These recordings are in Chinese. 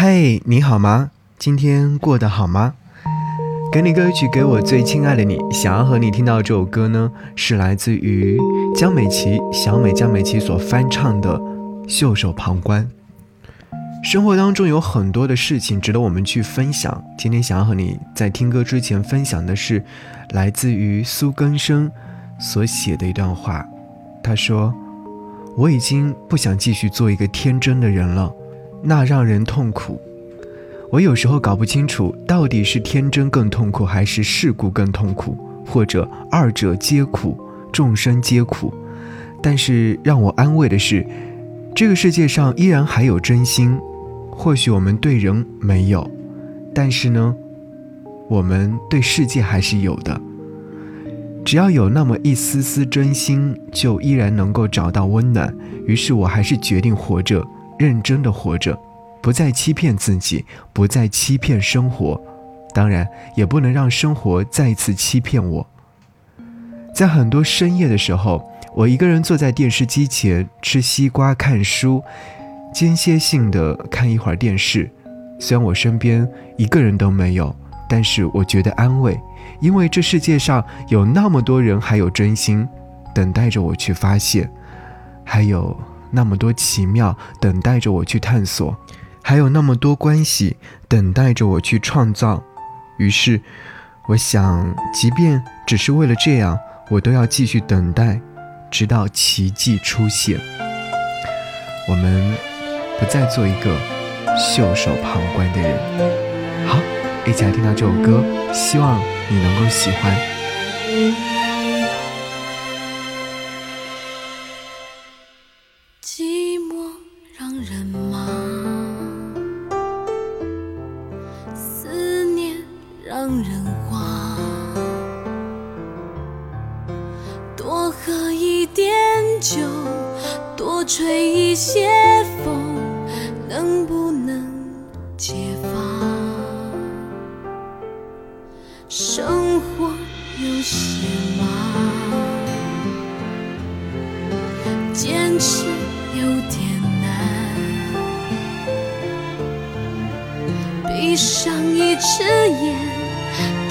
嘿，你好吗？今天过得好吗？给你歌曲，给我最亲爱的你。想要和你听到这首歌呢，是来自于江美琪、小美江美琪所翻唱的《袖手旁观》。生活当中有很多的事情值得我们去分享。今天想要和你在听歌之前分享的是，来自于苏根生所写的一段话。他说：“我已经不想继续做一个天真的人了，那让人痛苦。我有时候搞不清楚，到底是天真更痛苦，还是世故更痛苦，或者二者皆苦，众生皆苦。但是让我安慰的是，这个世界上依然还有真心。”或许我们对人没有，但是呢，我们对世界还是有的。只要有那么一丝丝真心，就依然能够找到温暖。于是我还是决定活着，认真的活着，不再欺骗自己，不再欺骗生活，当然也不能让生活再次欺骗我。在很多深夜的时候，我一个人坐在电视机前吃西瓜看书。间歇性的看一会儿电视，虽然我身边一个人都没有，但是我觉得安慰，因为这世界上有那么多人还有真心，等待着我去发现，还有那么多奇妙等待着我去探索，还有那么多关系等待着我去创造。于是，我想，即便只是为了这样，我都要继续等待，直到奇迹出现。我们。不再做一个袖手旁观的人。好，一起来听到这首歌，希望你能够喜欢。让人慌。多喝一点酒，多吹一些风。能不能解放？生活有些忙，坚持有点难。闭上一只眼，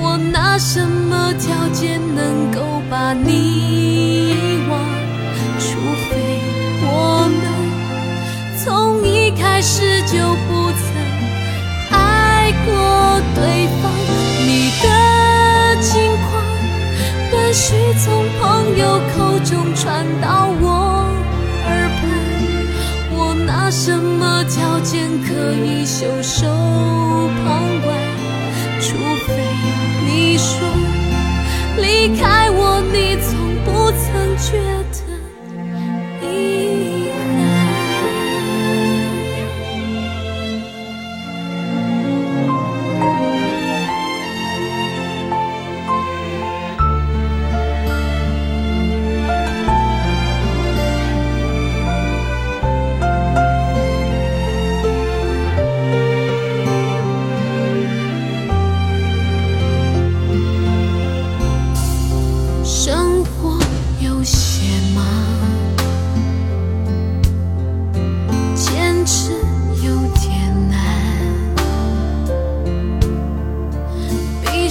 我拿什么条件能够把你遗忘？除非我们从一开始就不曾爱过对方。你的近况断续从朋友口中传到我耳畔，我拿什么条件可以袖手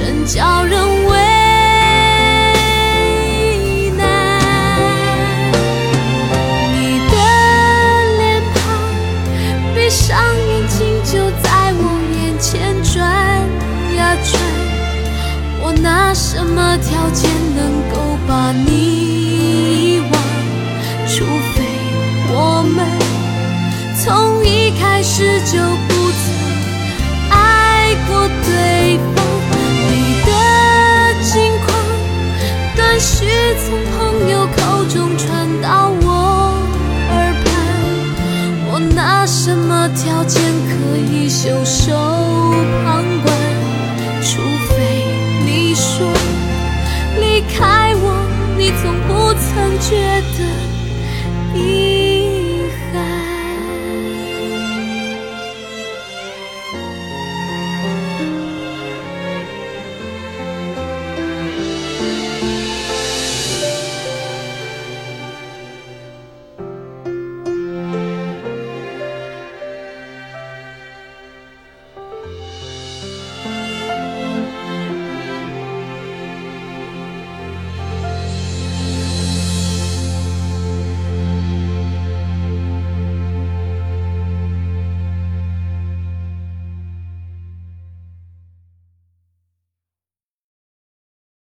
真。叫人为难。你的脸庞，闭上眼睛就在我眼前转呀转。我拿什么条件能够把你觉得一。